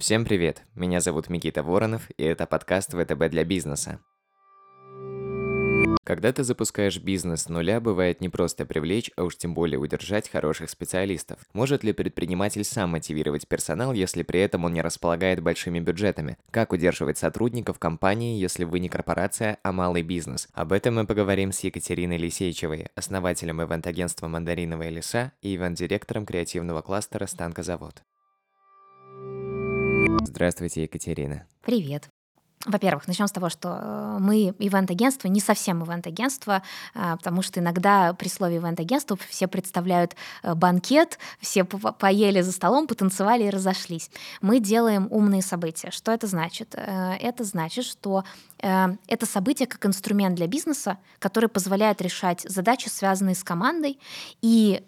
Всем привет! Меня зовут Микита Воронов, и это подкаст ВТБ для бизнеса. Когда ты запускаешь бизнес с нуля, бывает не просто привлечь, а уж тем более удержать хороших специалистов. Может ли предприниматель сам мотивировать персонал, если при этом он не располагает большими бюджетами? Как удерживать сотрудников компании, если вы не корпорация, а малый бизнес? Об этом мы поговорим с Екатериной Лисейчевой, основателем ивент-агентства «Мандариновые леса» и ивент-директором креативного кластера «Станкозавод». Здравствуйте, Екатерина. Привет. Во-первых, начнем с того, что э, мы ивент-агентство, не совсем ивент-агентство, а, потому что иногда при слове ивент-агентство все представляют э, банкет, все поели за столом, потанцевали и разошлись. Мы делаем умные события. Что это значит? Э, это значит, что это событие как инструмент для бизнеса, который позволяет решать задачи, связанные с командой, и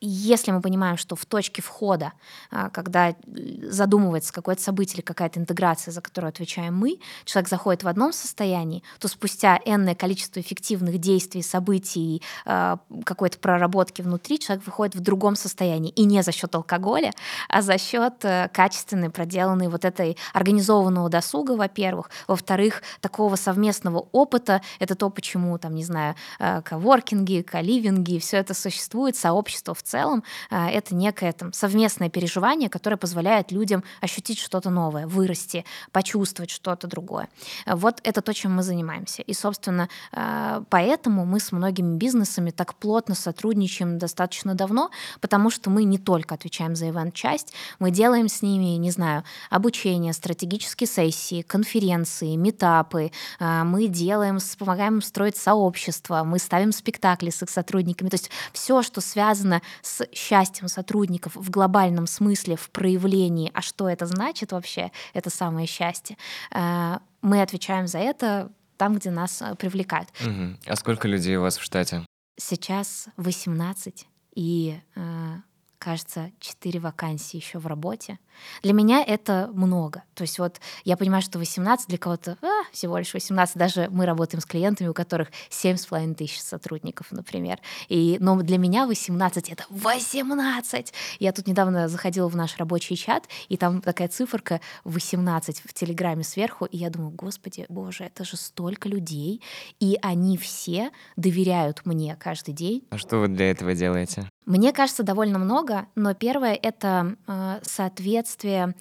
если мы понимаем, что в точке входа, а, когда задумывается какое-то событие или какая-то интеграция, за которую отвечаем мы, человек заходит в одном состоянии, то спустя энное количество эффективных действий, событий, а, какой-то проработки внутри, человек выходит в другом состоянии. И не за счет алкоголя, а за счет э, качественной, проделанной вот этой организованного досуга, во-первых. Во-вторых, такого совместного опыта. Это то, почему, там, не знаю, э, коворкинги, каливинги, все это существует, сообщество в целом а, это некое там, совместное переживание, которое позволяет людям ощутить что-то новое, вырасти, почувствовать что-то другое. Вот это то, чем мы занимаемся. И, собственно, а, поэтому мы с многими бизнесами так плотно сотрудничаем достаточно давно, потому что мы не только отвечаем за ивент-часть, мы делаем с ними, не знаю, обучение, стратегические сессии, конференции, метапы, а, мы делаем, помогаем им строить сообщество, мы ставим спектакли с их сотрудниками. То есть все, что связано с счастьем сотрудников в глобальном смысле, в проявлении, а что это значит вообще, это самое счастье, э, мы отвечаем за это там, где нас э, привлекают. Угу. А сколько людей у вас в штате? Сейчас 18, и э, кажется, 4 вакансии еще в работе. Для меня это много. То есть вот я понимаю, что 18 для кого-то а, всего лишь 18. Даже мы работаем с клиентами, у которых 7,5 тысяч сотрудников, например. И, но для меня 18 — это 18! Я тут недавно заходила в наш рабочий чат, и там такая циферка 18 в Телеграме сверху, и я думаю, господи, боже, это же столько людей, и они все доверяют мне каждый день. А что вы для этого делаете? Мне кажется, довольно много, но первое — это э, соответствие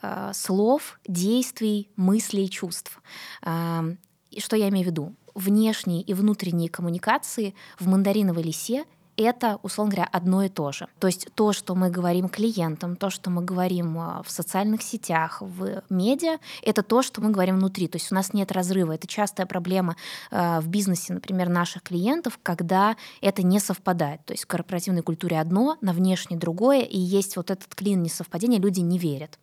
э, слов, действий, мыслей, чувств. Э, что я имею в виду? Внешние и внутренние коммуникации в мандариновой лисе это, условно говоря, одно и то же. То есть то, что мы говорим клиентам, то, что мы говорим а, в социальных сетях, в медиа, это то, что мы говорим внутри. То есть у нас нет разрыва. Это частая проблема а, в бизнесе, например, наших клиентов, когда это не совпадает. То есть в корпоративной культуре одно, на внешней другое, и есть вот этот клин несовпадения, люди не верят.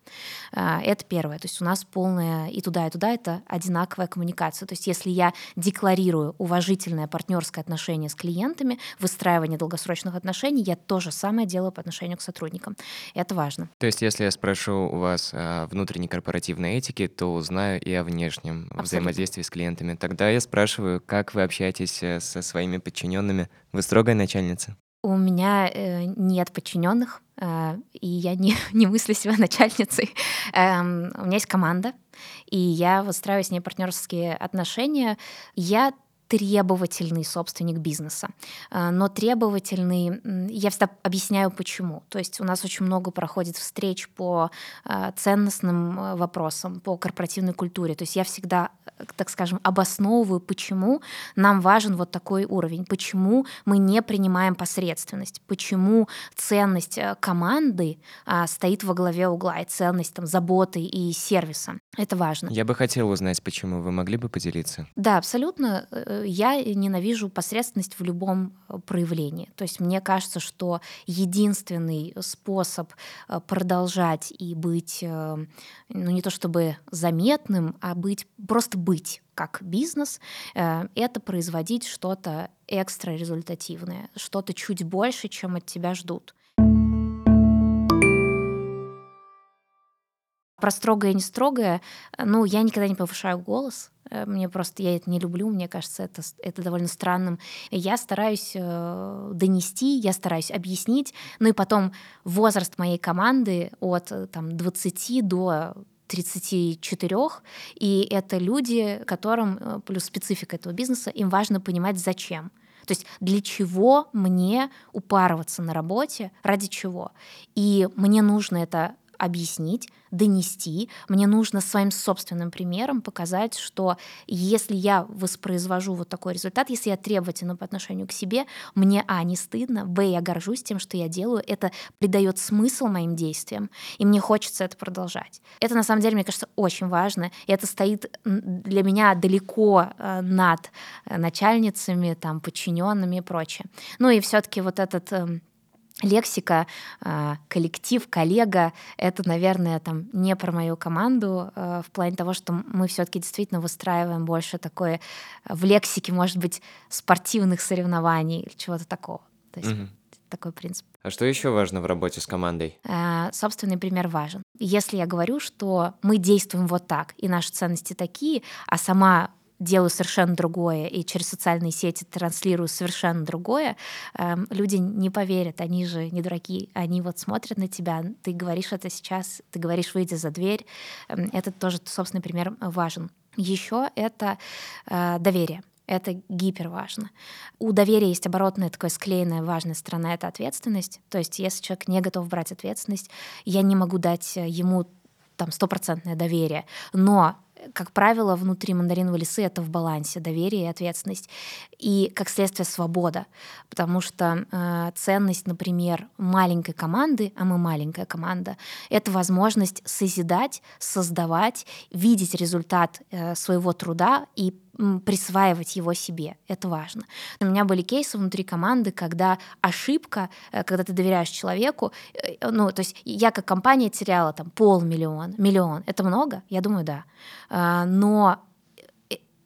А, это первое. То есть у нас полная и туда, и туда это одинаковая коммуникация. То есть если я декларирую уважительное партнерское отношение с клиентами, выстраивание долгосрочных отношений, я то же самое делаю по отношению к сотрудникам. Это важно. То есть, если я спрошу у вас о внутренней корпоративной этике, то узнаю и о внешнем Абсолютно. взаимодействии с клиентами. Тогда я спрашиваю, как вы общаетесь э, со своими подчиненными? Вы строгая начальница? У меня э, нет подчиненных, э, и я не, не мыслю себя начальницей. Э, у меня есть команда, и я выстраиваю с ней партнерские отношения. Я требовательный собственник бизнеса. А, но требовательный, я всегда объясняю почему. То есть у нас очень много проходит встреч по а, ценностным а, вопросам, по корпоративной культуре. То есть я всегда, так скажем, обосновываю, почему нам важен вот такой уровень, почему мы не принимаем посредственность, почему ценность команды стоит во главе угла и ценность там, заботы и сервиса. Это важно. Я бы хотела узнать, почему. Вы могли бы поделиться? Да, абсолютно э, я ненавижу посредственность в любом э, проявлении. То есть мне кажется, что единственный способ э, продолжать и быть, э, ну не то чтобы заметным, а быть, просто быть как бизнес, это производить что-то экстра результативное, что-то чуть больше, чем от тебя ждут. Про строгое и не строгое, ну, я никогда не повышаю голос, Э, мне просто, я это не люблю, мне кажется, это, это довольно странным. Я стараюсь э, донести, я стараюсь объяснить, ну и потом возраст моей команды от э, там, 20 до 34, и это люди, которым, э, плюс специфика этого бизнеса, им важно понимать, зачем. То есть для чего мне упарываться на работе, ради чего. И мне нужно это объяснить, донести. Мне нужно своим собственным примером показать, что если я воспроизвожу вот такой результат, если я требовательна по отношению к себе, мне, а, не стыдно, б, я горжусь тем, что я делаю, это придает смысл моим действиям, и мне хочется это продолжать. Это, на самом деле, мне кажется, очень важно, и это стоит для меня далеко э, над э, начальницами, там, подчиненными и прочее. Ну и все-таки вот этот эм, лексика, а, коллектив, коллега, это, наверное, там не про мою команду а, в плане того, что мы все-таки действительно выстраиваем больше такое в лексике, может быть, спортивных соревнований или чего-то такого. То есть угу. такой принцип. А что еще важно в работе с командой? А, собственный пример важен. Если я говорю, что мы действуем вот так, и наши ценности такие, а сама делаю совершенно другое и через социальные сети транслирую совершенно другое, эм, люди не поверят, они же не дураки, они вот смотрят на тебя, ты говоришь это сейчас, ты говоришь, выйди за дверь, эм, это тоже собственный пример важен. Еще это э, доверие. Это гипер важно. У доверия есть оборотная такая склеенная важная сторона — это ответственность. То есть если человек не готов брать ответственность, я не могу дать ему там стопроцентное доверие, но как правило, внутри мандариновой лисы это в балансе доверие и ответственность. И, как следствие, свобода. Потому что э, ценность, например, маленькой команды, а мы маленькая команда, это возможность созидать, создавать, видеть результат э, своего труда и присваивать его себе. Это важно. У меня были кейсы внутри команды, когда ошибка, э, когда ты доверяешь человеку, э, ну, то есть я как компания теряла там полмиллиона, миллион. Это много? Я думаю, да. Но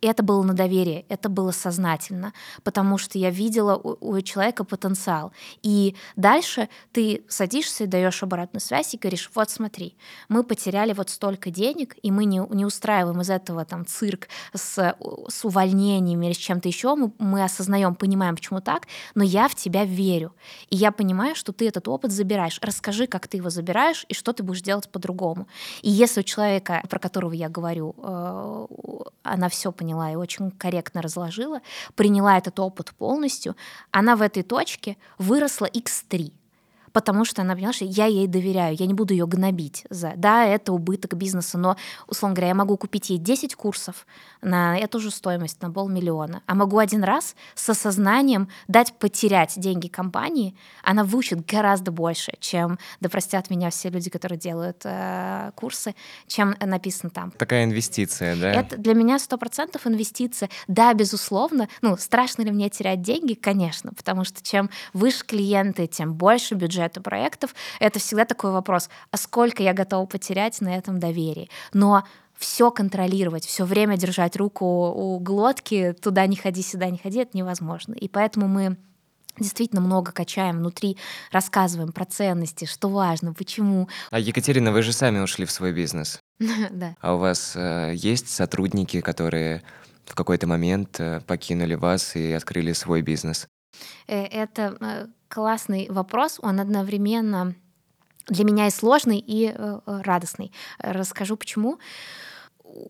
это было на доверие, это было сознательно, потому что я видела у, у человека потенциал. И дальше ты садишься и даешь обратную связь и говоришь, вот смотри, мы потеряли вот столько денег, и мы не, не устраиваем из этого там цирк с, с увольнениями или с чем-то еще, мы, мы осознаем, понимаем, почему так, но я в тебя верю. И я понимаю, что ты этот опыт забираешь. Расскажи, как ты его забираешь и что ты будешь делать по-другому. И если у человека, про которого я говорю, э, она все поняла, поняла и очень корректно разложила, приняла этот опыт полностью, она в этой точке выросла x3 потому что она поняла, что я ей доверяю, я не буду ее гнобить. За... Да, это убыток бизнеса, но, условно говоря, я могу купить ей 10 курсов на эту же стоимость, на полмиллиона, а могу один раз с осознанием дать потерять деньги компании, она выучит гораздо больше, чем, да простят меня все люди, которые делают э, курсы, чем написано там. Такая инвестиция, да? Это для меня сто процентов инвестиция. Да, безусловно. Ну, страшно ли мне терять деньги? Конечно, потому что чем выше клиенты, тем больше бюджет бюджета проектов, это всегда такой вопрос, а сколько я готова потерять на этом доверии? Но все контролировать, все время держать руку у глотки, туда не ходи, сюда не ходи, это невозможно. И поэтому мы действительно много качаем внутри, рассказываем про ценности, что важно, почему. А Екатерина, вы же сами ушли в свой бизнес. Да. А у вас э, есть сотрудники, которые в какой-то момент э, покинули вас и открыли свой бизнес? Э, это классный вопрос, он одновременно для меня и сложный, и э, радостный. Расскажу почему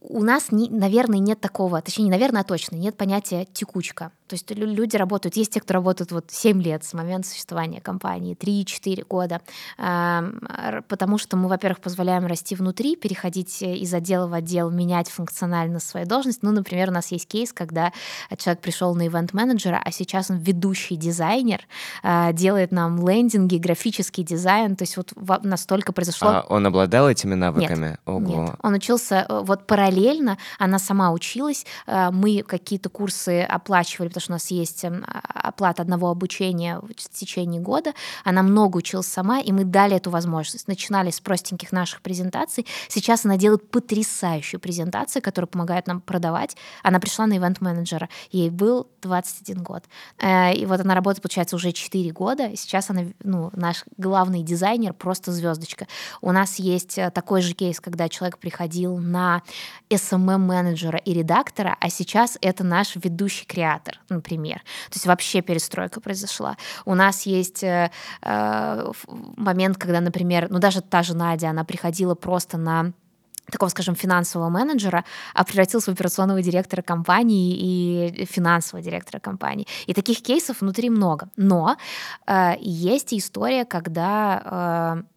у нас, наверное, нет такого, точнее, не наверное, а точно, нет понятия текучка. То есть люди работают, есть те, кто работают вот 7 лет с момента существования компании, 3-4 года, потому что мы, во-первых, позволяем расти внутри, переходить из отдела в отдел, менять функционально свою должность. Ну, например, у нас есть кейс, когда человек пришел на ивент-менеджера, а сейчас он ведущий дизайнер, а, делает нам лендинги, графический дизайн, то есть вот настолько произошло... А он обладал этими навыками? Нет, Ого. нет. он учился, э, вот параллельно, она сама училась, э, мы какие-то курсы оплачивали, потому что у нас есть эм, оплата одного обучения в течение года. Она много училась сама, и мы дали эту возможность. Начинали с простеньких наших презентаций. Сейчас она делает потрясающую презентацию, которая помогает нам продавать. Она пришла на ивент-менеджера. Ей был 21 год. Э, и вот она работает, получается, уже 4 года. Сейчас она, ну, наш главный дизайнер, просто звездочка. У нас есть э, такой же кейс, когда человек приходил на SMM-менеджера и редактора, а сейчас это наш ведущий креатор, например. То есть вообще перестройка произошла. У нас есть э, э, момент, когда, например, ну даже та же Надя, она приходила просто на такого, скажем, финансового менеджера, а превратился в операционного директора компании и финансового директора компании. И таких кейсов внутри много. Но э, есть история, когда э,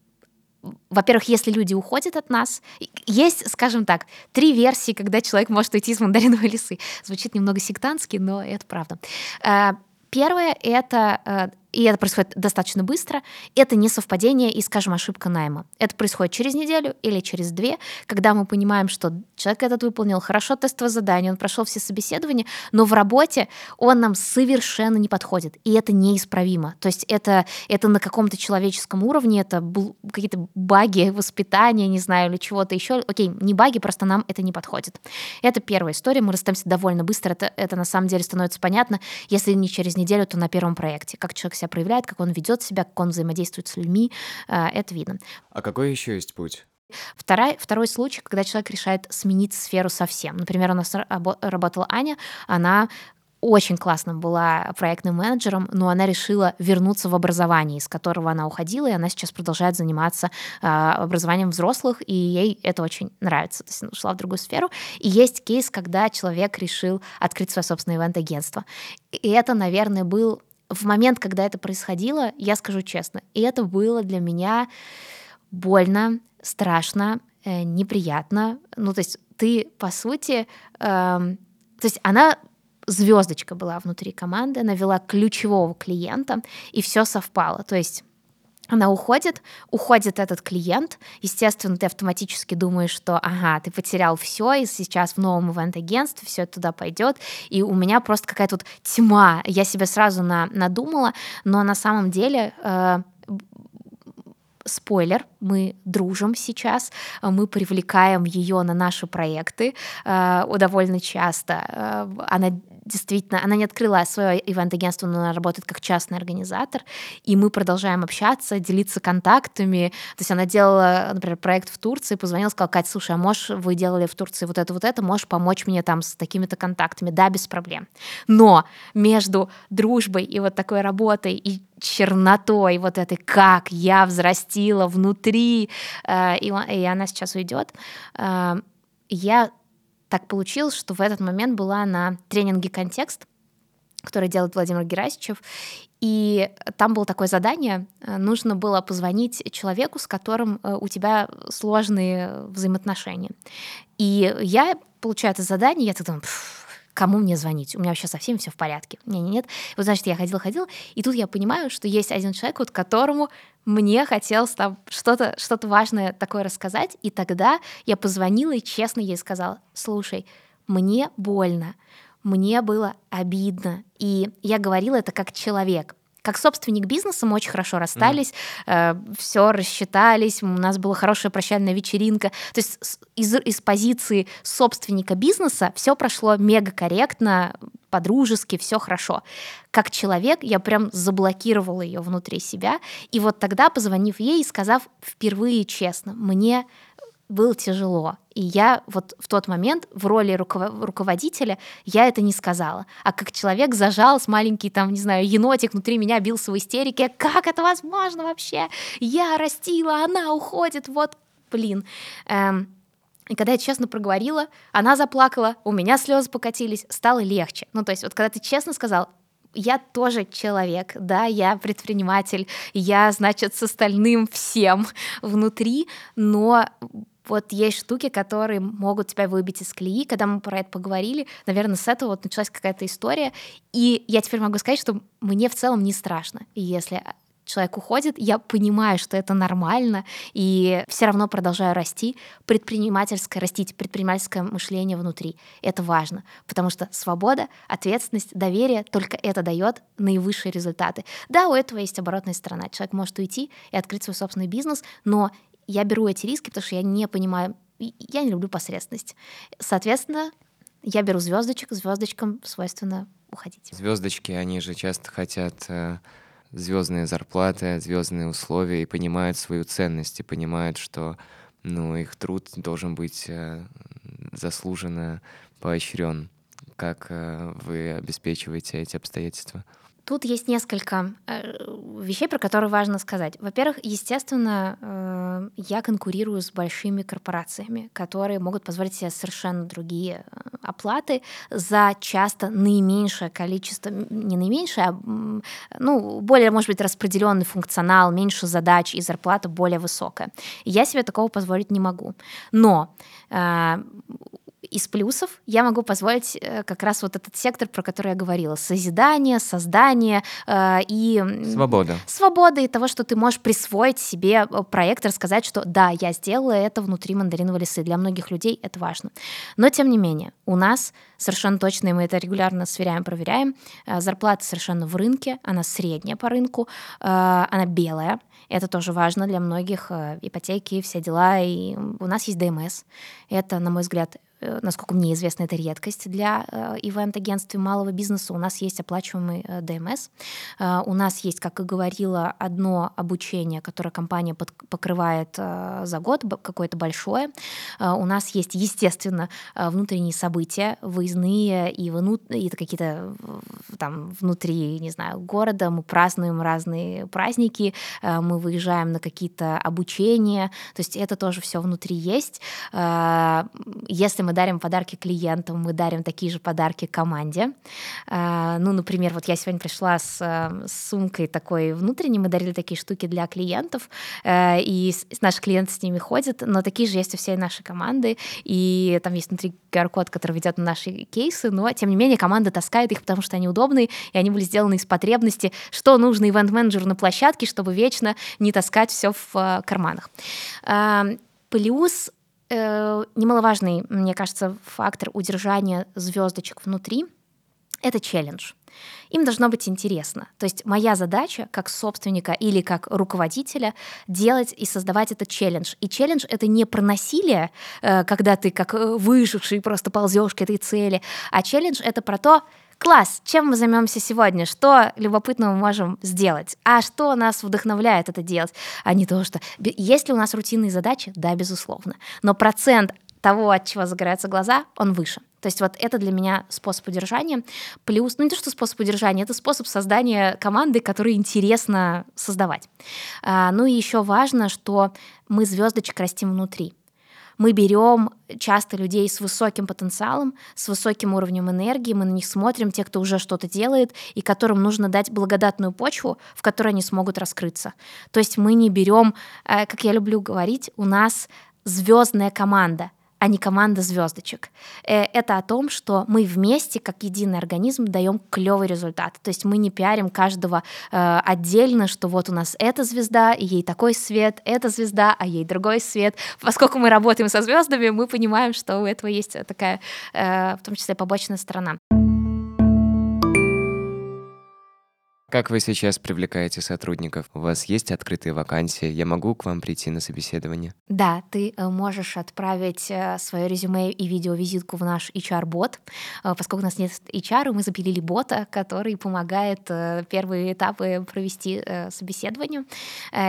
во-первых, если люди уходят от нас, есть, скажем так, три версии, когда человек может уйти из мандариновой лисы. Звучит немного сектантски, но это правда. Э, первое — это э, и это происходит достаточно быстро, это не совпадение и, скажем, ошибка найма. Это происходит через неделю или через две, когда мы понимаем, что человек этот выполнил хорошо тестовое задание, он прошел все собеседования, но в работе он нам совершенно не подходит, и это неисправимо. То есть это, это на каком-то человеческом уровне, это какие-то баги воспитания, не знаю, или чего-то еще. Окей, не баги, просто нам это не подходит. Это первая история, мы расстаемся довольно быстро, это, это на самом деле становится понятно, если не через неделю, то на первом проекте, как человек себя себя проявляет, как он ведет себя, как он взаимодействует с людьми, э, это видно. А какой еще есть путь? Второй, второй случай, когда человек решает сменить сферу совсем. Например, у нас работала Аня, она очень классно была проектным менеджером, но она решила вернуться в образование, из которого она уходила, и она сейчас продолжает заниматься э, образованием взрослых, и ей это очень нравится. То есть она ушла в другую сферу. И есть кейс, когда человек решил открыть свое собственное ивент-агентство. И это, наверное, был в момент, когда это происходило, я скажу честно, и это было для меня больно, страшно, э, неприятно. Ну, то есть ты, по сути, э, то есть она звездочка была внутри команды, она вела ключевого клиента, и все совпало. То есть она уходит, уходит этот клиент, естественно, ты автоматически думаешь, что, ага, ты потерял все, и сейчас в новом ивент-агентстве все туда пойдет, и у меня просто какая-то вот тьма, я себе сразу на, надумала, но на самом деле э, спойлер, мы дружим сейчас, мы привлекаем ее на наши проекты э, довольно часто. Э, она действительно, она не открыла свое ивент-агентство, но она работает как частный организатор, и мы продолжаем общаться, делиться контактами. То есть она делала, например, проект в Турции, позвонила, сказала, Катя, слушай, а можешь, вы делали в Турции вот это, вот это, можешь помочь мне там с такими-то контактами? Да, без проблем. Но между дружбой и вот такой работой и чернотой вот этой, как я взрастила внутри, э, и, и она сейчас уйдет, э, я так получилось, что в этот момент была на тренинге «Контекст», который делает Владимир Герасичев, и там было такое задание, э, нужно было позвонить человеку, с которым э, у тебя сложные взаимоотношения. И я получаю это задание, я так думаю, кому мне звонить? У меня вообще совсем все в порядке. Не, не, нет. Вот, значит, я ходила-ходила, и тут я понимаю, что есть один человек, вот которому мне хотелось там что-то что важное такое рассказать, и тогда я позвонила и честно ей сказала, слушай, мне больно, мне было обидно, и я говорила это как человек, как собственник бизнеса мы очень хорошо расстались, mm. э, все рассчитались, у нас была хорошая прощальная вечеринка. То есть из, из позиции собственника бизнеса все прошло мега корректно, по-дружески, все хорошо. Как человек я прям заблокировала ее внутри себя. И вот тогда, позвонив ей и сказав впервые честно, мне было тяжело. И я вот в тот момент в роли руководителя я это не сказала. А как человек зажал с маленький там, не знаю, енотик внутри меня бился в истерике. Как это возможно вообще? Я растила, она уходит, вот, блин. Эм, и когда я честно проговорила, она заплакала, у меня слезы покатились, стало легче. Ну, то есть вот когда ты честно сказал, я тоже человек, да, я предприниматель, я, значит, с остальным всем внутри, но вот есть штуки, которые могут тебя выбить из колеи. Когда мы про это поговорили, наверное, с этого вот началась какая-то история. И я теперь могу сказать, что мне в целом не страшно, если человек уходит, я понимаю, что это нормально, и все равно продолжаю расти, предпринимательское, растить предпринимательское мышление внутри. Это важно, потому что свобода, ответственность, доверие, только это дает наивысшие результаты. Да, у этого есть оборотная сторона. Человек может уйти и открыть свой собственный бизнес, но я беру эти риски, потому что я не понимаю, я не люблю посредственность. Соответственно, я беру звездочек, звездочкам свойственно уходить. Звездочки, они же часто хотят э, звездные зарплаты, звездные условия и понимают свою ценность, и понимают, что ну, их труд должен быть э, заслуженно поощрен. Как э, вы обеспечиваете эти обстоятельства? Тут есть несколько э, вещей, про которые важно сказать. Во-первых, естественно, э, я конкурирую с большими корпорациями, которые могут позволить себе совершенно другие э, оплаты за часто наименьшее количество, не наименьшее, а ну, более, может быть, распределенный функционал, меньше задач и зарплата более высокая. Я себе такого позволить не могу. Но из плюсов я могу позволить э, как раз вот этот сектор, про который я говорила, созидание, создание э, и... Свобода. Свобода и того, что ты можешь присвоить себе э, проект, рассказать, что да, я сделала это внутри мандариновой лисы. Для многих людей это важно. Но тем не менее, у нас совершенно точно, и мы это регулярно сверяем, проверяем, зарплата совершенно в рынке, она средняя по рынку, она белая, это тоже важно для многих, ипотеки, все дела, и у нас есть ДМС. Это, на мой взгляд, насколько мне известно, это редкость для э, ивент-агентств и малого бизнеса. У нас есть оплачиваемый э, ДМС. У нас есть, как и говорила, одно обучение, которое компания покрывает за год, какое-то большое. У нас есть, естественно, внутренние события, выездные и, внут... и какие-то там внутри, не знаю, города. Мы празднуем разные праздники, мы выезжаем на какие-то обучения. То есть это тоже все внутри есть. Если мы дарим подарки клиентам, мы дарим такие же подарки команде. А, ну, например, вот я сегодня пришла с, э, с сумкой такой внутренней, мы дарили такие штуки для клиентов, э, и наши клиенты с ними ходят, но такие же есть у всей нашей команды, и там есть внутри QR-код, который ведет на наши кейсы, но, тем не менее, команда таскает их, потому что они удобные, и они были сделаны из потребности, что нужно ивент-менеджеру на площадке, чтобы вечно не таскать все в э, карманах. Плюс э, немаловажный, мне кажется, фактор удержания звездочек внутри — это челлендж. Им должно быть интересно. То есть моя задача как собственника или как руководителя делать и создавать этот челлендж. И челлендж — это не про насилие, э, когда ты как э, выживший просто ползешь к этой цели, а челлендж — это про то, Класс, чем мы займемся сегодня? Что любопытного мы можем сделать? А что нас вдохновляет это делать? А не то, что... Есть ли у нас рутинные задачи? Да, безусловно. Но процент того, от чего загораются глаза, он выше. То есть вот это для меня способ удержания. Плюс, ну не то, что способ удержания, это способ создания команды, которую интересно создавать. А, ну и еще важно, что мы звездочек растим внутри мы берем часто людей с высоким потенциалом, с высоким уровнем энергии, мы на них смотрим, те, кто уже что-то делает, и которым нужно дать благодатную почву, в которой они смогут раскрыться. То есть мы не берем, э, как я люблю говорить, у нас звездная команда — а не команда звездочек. Э, это о том, что мы вместе, как единый организм, даем клевый результат. То есть мы не пиарим каждого э, отдельно, что вот у нас эта звезда, и ей такой свет, эта звезда, а ей другой свет. Поскольку мы работаем со звездами, мы понимаем, что у этого есть такая, э, в том числе, побочная сторона. Как вы сейчас привлекаете сотрудников? У вас есть открытые вакансии? Я могу к вам прийти на собеседование? Да, ты э, можешь отправить э, свое резюме и видеовизитку в наш HR-бот. Э, поскольку у нас нет HR, мы запилили бота, который помогает первые этапы провести собеседование.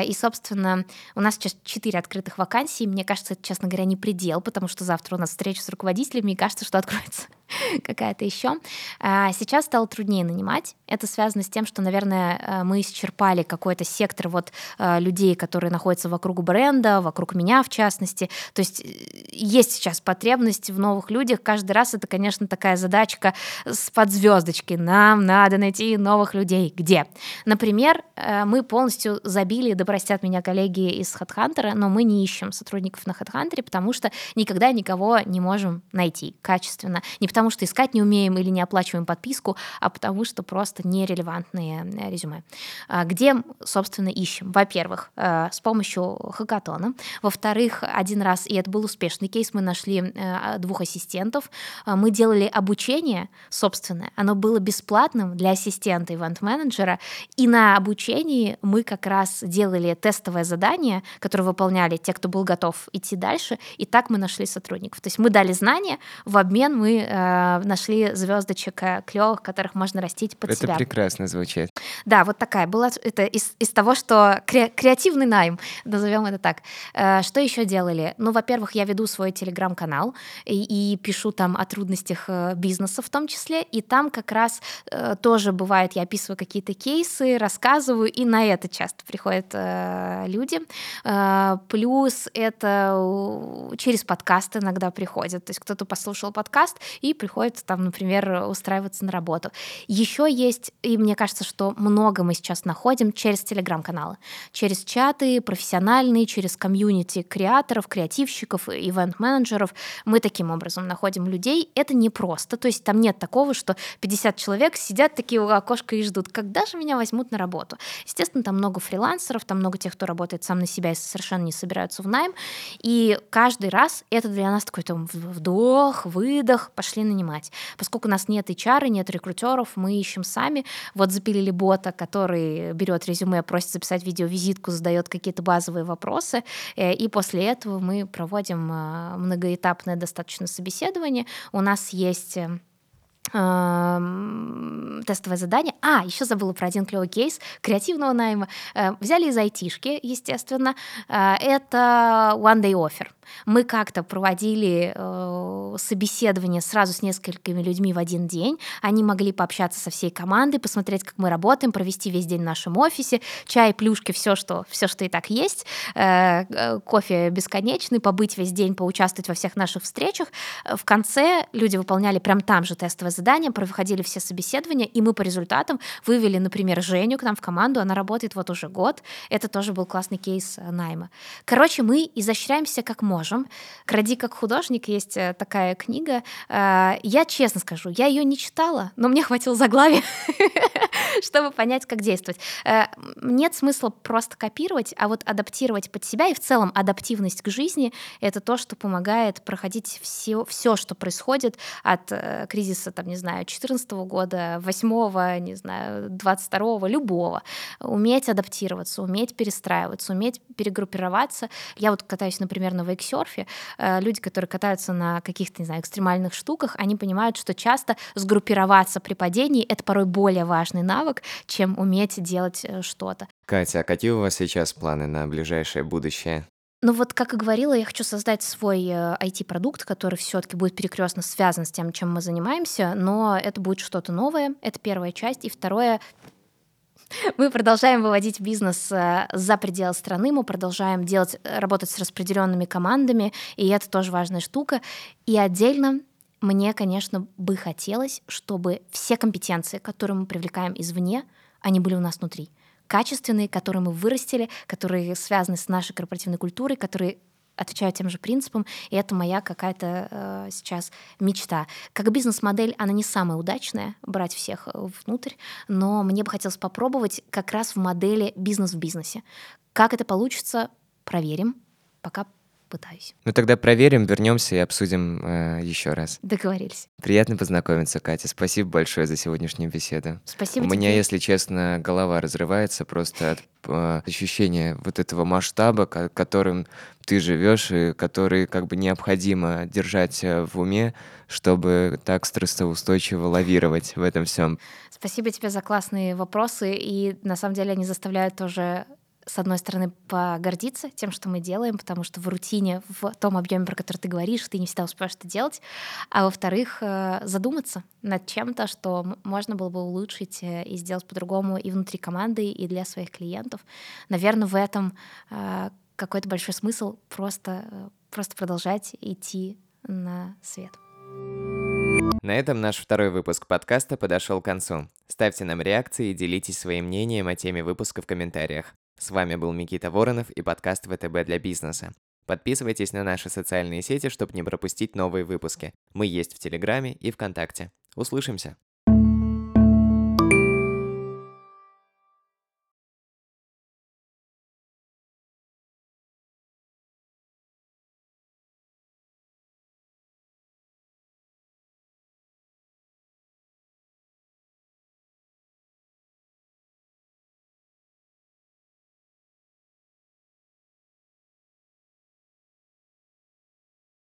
И, собственно, у нас сейчас четыре открытых вакансий. Мне кажется, это, честно говоря, не предел, потому что завтра у нас встреча с руководителями, и кажется, что откроется какая-то еще. А, сейчас стало труднее нанимать. Это связано с тем, что, наверное, э, мы исчерпали какой-то сектор вот э, людей, которые находятся вокруг бренда, вокруг меня в частности. То есть э, есть сейчас потребность в новых людях. Каждый раз это, конечно, такая задачка с подзвездочкой. Нам надо найти новых людей. Где? Например, мы полностью забили, да простят меня коллеги из HeadHunter, но мы не ищем сотрудников на HeadHunter, потому что никогда никого не можем найти качественно. Не потому что искать не умеем или не оплачиваем подписку, а потому что просто нерелевантные э, резюме. А, где, собственно, ищем? Во-первых, э, с помощью хакатона. Во-вторых, один раз, и это был успешный кейс, мы нашли э, двух ассистентов. Мы делали обучение собственное. Оно было бесплатным для ассистента ивент-менеджера. И на обучении мы как раз делали тестовое задание, которое выполняли те, кто был готов идти дальше. И так мы нашли сотрудников. То есть мы дали знания, в обмен мы э, нашли звездочек э, клевых, которых можно растить под это себя. Это прекрасно звучит. Да, вот такая была. Это из, из того, что кре- креативный найм, назовем это так. Э, что еще делали? Ну, во-первых, я веду свой телеграм-канал и, и пишу там о трудностях э, бизнеса в том числе, и там как раз э, тоже бывает, я описываю какие-то кейсы, рассказываю, и на это часто приходят э, люди. Э, плюс это через подкаст иногда приходят. То есть кто-то послушал подкаст и приходит там, например, устраиваться на работу. Еще есть, и мне кажется, что много мы сейчас находим через телеграм-каналы, через чаты профессиональные, через комьюнити креаторов, креативщиков, ивент-менеджеров. Мы таким образом находим людей. Это не просто, то есть там нет такого, что 50 человек сидят такие у окошка и ждут, когда же меня возьмут на работу. Естественно, там много фрилансеров, там много тех, кто работает сам на себя и совершенно не собираются в найм. И каждый раз это для нас такой там вдох, выдох, пошли нанимать. Поскольку у нас нет HR, нет рекрутеров, мы ищем сами. Вот запилили бота, который берет резюме, просит записать видеовизитку, задает какие-то базовые вопросы, э, и после этого мы проводим э, многоэтапное достаточно собеседование. У нас есть э, тестовое задание. А, еще забыла про один клевый кейс креативного найма. Взяли из айтишки, естественно. Это One Day Offer. Мы как-то проводили э, собеседование сразу с несколькими людьми в один день. Они могли пообщаться со всей командой, посмотреть, как мы работаем, провести весь день в нашем офисе, чай, плюшки, все, что, все, что и так есть, э, э, кофе бесконечный, побыть весь день, поучаствовать во всех наших встречах. В конце люди выполняли прям там же тестовое задание, проходили все собеседования, и мы по результатам вывели, например, Женю к нам в команду, она работает вот уже год. Это тоже был классный кейс э, найма. Короче, мы изощряемся как можем. «Кради как художник» есть э, такая книга. Э, я честно скажу, я ее не читала, но мне хватило заглавия, чтобы понять, как действовать. Нет смысла просто копировать, а вот адаптировать под себя. И в целом адаптивность к жизни — это то, что помогает проходить все, все что происходит от кризиса, там, не знаю, 14 года, 8 не знаю, 22 любого. Уметь адаптироваться, уметь перестраиваться, уметь перегруппироваться. Я вот катаюсь, например, на вейксе вейксерфе, э, люди, которые катаются на каких-то, не знаю, экстремальных штуках, они понимают, что часто сгруппироваться при падении — это порой более важный навык, чем уметь делать э, что-то. Катя, а какие у вас сейчас планы на ближайшее будущее? Ну вот, как и говорила, я хочу создать свой IT-продукт, э, который все-таки будет перекрестно связан с тем, чем мы занимаемся, но это будет что-то новое. Это первая часть. И второе, мы продолжаем выводить бизнес э, за пределы страны, мы продолжаем делать, э, работать с распределенными командами, и это тоже важная штука. И отдельно мне, конечно, бы хотелось, чтобы все компетенции, которые мы привлекаем извне, они были у нас внутри. Качественные, которые мы вырастили, которые связаны с нашей корпоративной культурой, которые отвечаю тем же принципам, и это моя какая-то э, сейчас мечта. Как бизнес-модель она не самая удачная, брать всех э, внутрь, но мне бы хотелось попробовать как раз в модели бизнес в бизнесе. Как это получится, проверим. Пока пытаюсь. Ну тогда проверим, вернемся и обсудим э, еще раз. Договорились. Приятно познакомиться, Катя. Спасибо большое за сегодняшнюю беседу. Спасибо. У тебе. меня, если честно, голова разрывается просто от э, ощущения вот этого масштаба, которым ты живешь и который как бы необходимо держать э, в уме, чтобы так стрессоустойчиво лавировать в этом всем. Спасибо тебе за классные вопросы, и на самом деле они заставляют тоже с одной стороны, погордиться тем, что мы делаем, потому что в рутине, в том объеме, про который ты говоришь, ты не всегда успеваешь это делать. А во-вторых, э, задуматься над чем-то, что можно было бы улучшить э, и сделать по-другому и внутри команды, и для своих клиентов. Наверное, в этом э, какой-то большой смысл просто, просто продолжать идти на свет. На этом наш второй выпуск подкаста подошел к концу. Ставьте нам реакции и делитесь своим мнением о теме выпуска в комментариях. С вами был Никита Воронов и подкаст ВТБ для бизнеса. Подписывайтесь на наши социальные сети, чтобы не пропустить новые выпуски. Мы есть в Телеграме и ВКонтакте. Услышимся!